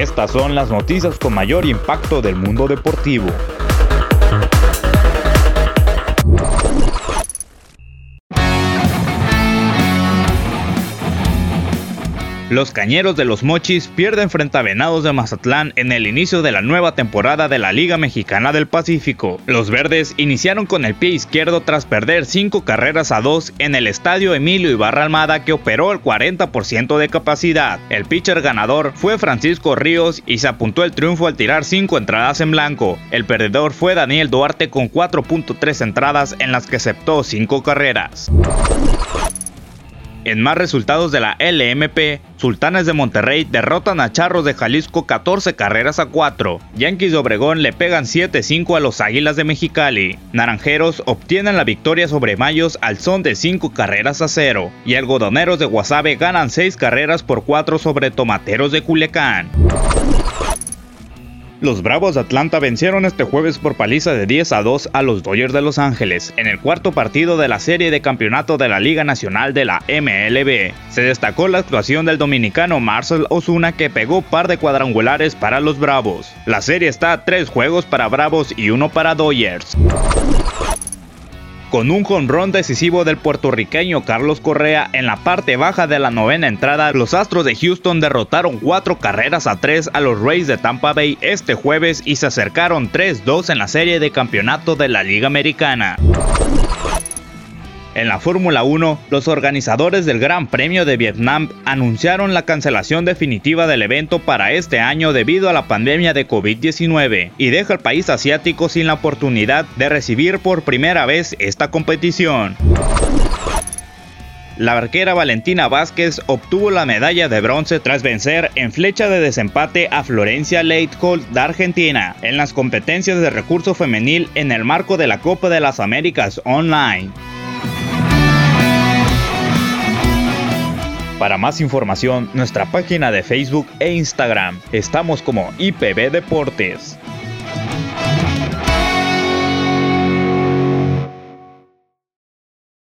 Estas son las noticias con mayor impacto del mundo deportivo. Los Cañeros de los Mochis pierden frente a Venados de Mazatlán en el inicio de la nueva temporada de la Liga Mexicana del Pacífico. Los verdes iniciaron con el pie izquierdo tras perder 5 carreras a 2 en el estadio Emilio Ibarra Almada que operó el 40% de capacidad. El pitcher ganador fue Francisco Ríos y se apuntó el triunfo al tirar 5 entradas en blanco. El perdedor fue Daniel Duarte con 4.3 entradas en las que aceptó 5 carreras. En más resultados de la LMP, Sultanes de Monterrey derrotan a Charros de Jalisco 14 carreras a 4. Yankees de Obregón le pegan 7-5 a los Águilas de Mexicali. Naranjeros obtienen la victoria sobre Mayos al son de 5 carreras a 0. Y Algodoneros de Guasave ganan 6 carreras por 4 sobre Tomateros de Culiacán. Los Bravos de Atlanta vencieron este jueves por paliza de 10 a 2 a los Dodgers de Los Ángeles en el cuarto partido de la serie de campeonato de la Liga Nacional de la MLB. Se destacó la actuación del dominicano Marcel Osuna que pegó par de cuadrangulares para los Bravos. La serie está a 3 juegos para Bravos y uno para Dodgers. Con un jonrón decisivo del puertorriqueño Carlos Correa en la parte baja de la novena entrada, los Astros de Houston derrotaron cuatro carreras a tres a los Rays de Tampa Bay este jueves y se acercaron 3-2 en la serie de campeonato de la Liga Americana. En la Fórmula 1, los organizadores del Gran Premio de Vietnam anunciaron la cancelación definitiva del evento para este año debido a la pandemia de COVID-19 y deja al país asiático sin la oportunidad de recibir por primera vez esta competición. La barquera Valentina Vázquez obtuvo la medalla de bronce tras vencer en flecha de desempate a Florencia Leithold de Argentina en las competencias de recurso femenil en el marco de la Copa de las Américas Online. Para más información, nuestra página de Facebook e Instagram. Estamos como IPB Deportes.